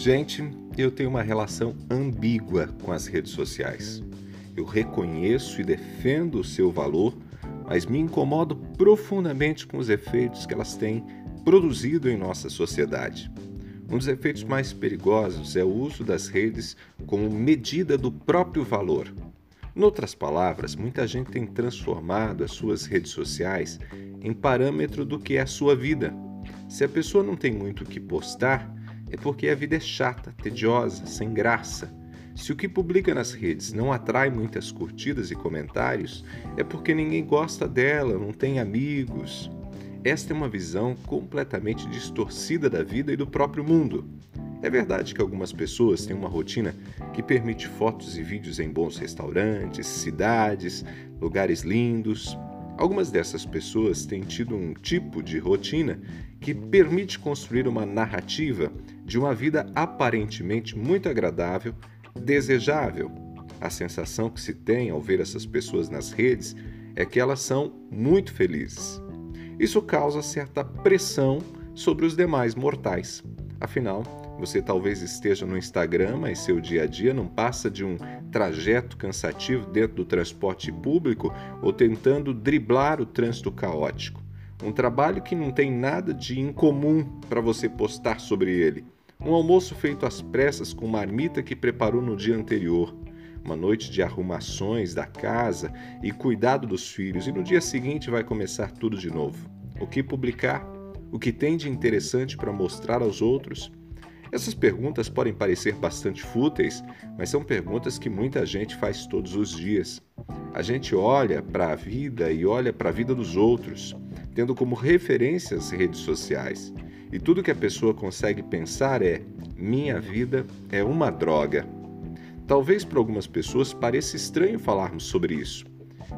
Gente, eu tenho uma relação ambígua com as redes sociais. Eu reconheço e defendo o seu valor, mas me incomodo profundamente com os efeitos que elas têm produzido em nossa sociedade. Um dos efeitos mais perigosos é o uso das redes como medida do próprio valor. Em outras palavras, muita gente tem transformado as suas redes sociais em parâmetro do que é a sua vida. Se a pessoa não tem muito o que postar, é porque a vida é chata, tediosa, sem graça. Se o que publica nas redes não atrai muitas curtidas e comentários, é porque ninguém gosta dela, não tem amigos. Esta é uma visão completamente distorcida da vida e do próprio mundo. É verdade que algumas pessoas têm uma rotina que permite fotos e vídeos em bons restaurantes, cidades, lugares lindos, Algumas dessas pessoas têm tido um tipo de rotina que permite construir uma narrativa de uma vida aparentemente muito agradável, desejável. A sensação que se tem ao ver essas pessoas nas redes é que elas são muito felizes. Isso causa certa pressão sobre os demais mortais. Afinal, você talvez esteja no Instagram, mas seu dia a dia não passa de um trajeto cansativo dentro do transporte público ou tentando driblar o trânsito caótico. Um trabalho que não tem nada de incomum para você postar sobre ele. Um almoço feito às pressas com marmita que preparou no dia anterior. Uma noite de arrumações da casa e cuidado dos filhos, e no dia seguinte vai começar tudo de novo. O que publicar? O que tem de interessante para mostrar aos outros? Essas perguntas podem parecer bastante fúteis, mas são perguntas que muita gente faz todos os dias. A gente olha para a vida e olha para a vida dos outros, tendo como referência as redes sociais. E tudo que a pessoa consegue pensar é: minha vida é uma droga. Talvez para algumas pessoas pareça estranho falarmos sobre isso.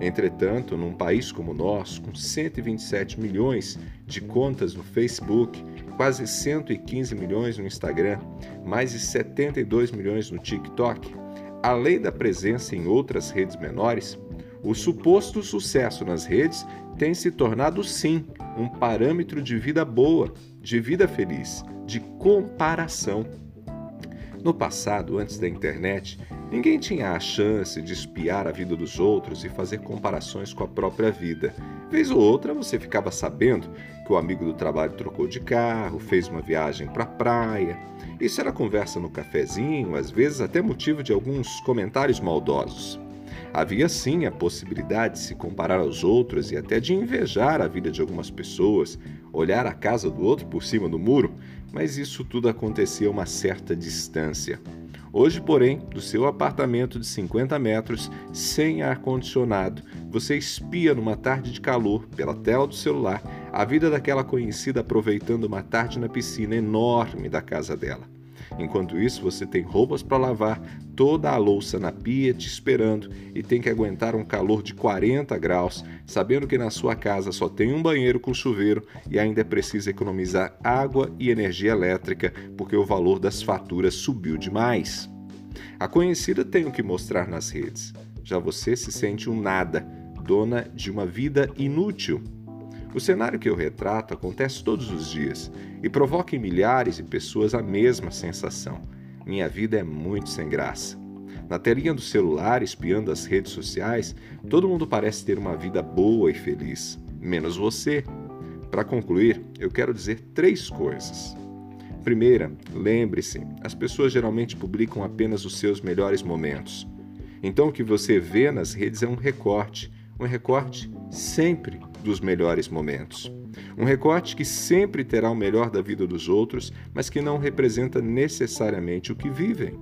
Entretanto, num país como o nosso, com 127 milhões de contas no Facebook, quase 115 milhões no Instagram, mais de 72 milhões no TikTok, além da presença em outras redes menores, o suposto sucesso nas redes tem se tornado sim um parâmetro de vida boa, de vida feliz, de comparação. No passado, antes da internet, ninguém tinha a chance de espiar a vida dos outros e fazer comparações com a própria vida. Vez ou outra você ficava sabendo que o amigo do trabalho trocou de carro, fez uma viagem para a praia. Isso era conversa no cafezinho, às vezes até motivo de alguns comentários maldosos. Havia sim a possibilidade de se comparar aos outros e até de invejar a vida de algumas pessoas, olhar a casa do outro por cima do muro, mas isso tudo acontecia a uma certa distância. Hoje, porém, do seu apartamento de 50 metros, sem ar-condicionado, você espia numa tarde de calor, pela tela do celular, a vida daquela conhecida aproveitando uma tarde na piscina enorme da casa dela. Enquanto isso, você tem roupas para lavar, toda a louça na pia te esperando e tem que aguentar um calor de 40 graus, sabendo que na sua casa só tem um banheiro com chuveiro e ainda preciso economizar água e energia elétrica porque o valor das faturas subiu demais. A conhecida tem o que mostrar nas redes. Já você se sente um nada, dona de uma vida inútil. O cenário que eu retrato acontece todos os dias e provoca em milhares de pessoas a mesma sensação. Minha vida é muito sem graça. Na telinha do celular, espiando as redes sociais, todo mundo parece ter uma vida boa e feliz, menos você. Para concluir, eu quero dizer três coisas. Primeira, lembre-se, as pessoas geralmente publicam apenas os seus melhores momentos. Então o que você vê nas redes é um recorte, um recorte sempre dos melhores momentos. Um recorte que sempre terá o melhor da vida dos outros, mas que não representa necessariamente o que vivem.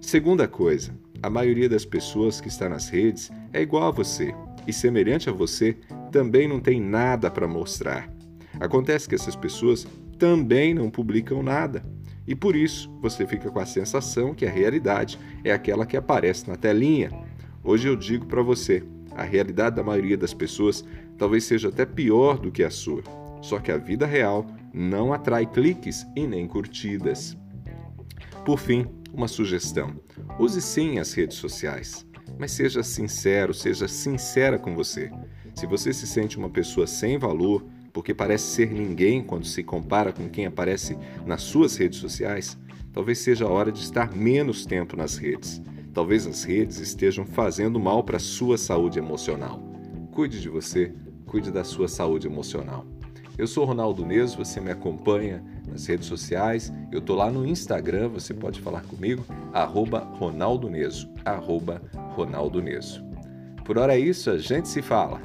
Segunda coisa, a maioria das pessoas que está nas redes é igual a você e, semelhante a você, também não tem nada para mostrar. Acontece que essas pessoas também não publicam nada. E por isso você fica com a sensação que a realidade é aquela que aparece na telinha. Hoje eu digo para você: a realidade da maioria das pessoas talvez seja até pior do que a sua. Só que a vida real não atrai cliques e nem curtidas. Por fim, uma sugestão: use sim as redes sociais, mas seja sincero, seja sincera com você. Se você se sente uma pessoa sem valor, porque parece ser ninguém quando se compara com quem aparece nas suas redes sociais, talvez seja a hora de estar menos tempo nas redes. Talvez as redes estejam fazendo mal para a sua saúde emocional. Cuide de você, cuide da sua saúde emocional. Eu sou Ronaldo Neso, você me acompanha nas redes sociais, eu tô lá no Instagram, você pode falar comigo, arroba Ronaldo Neso, arroba Ronaldo Neso. Por hora é isso, a gente se fala.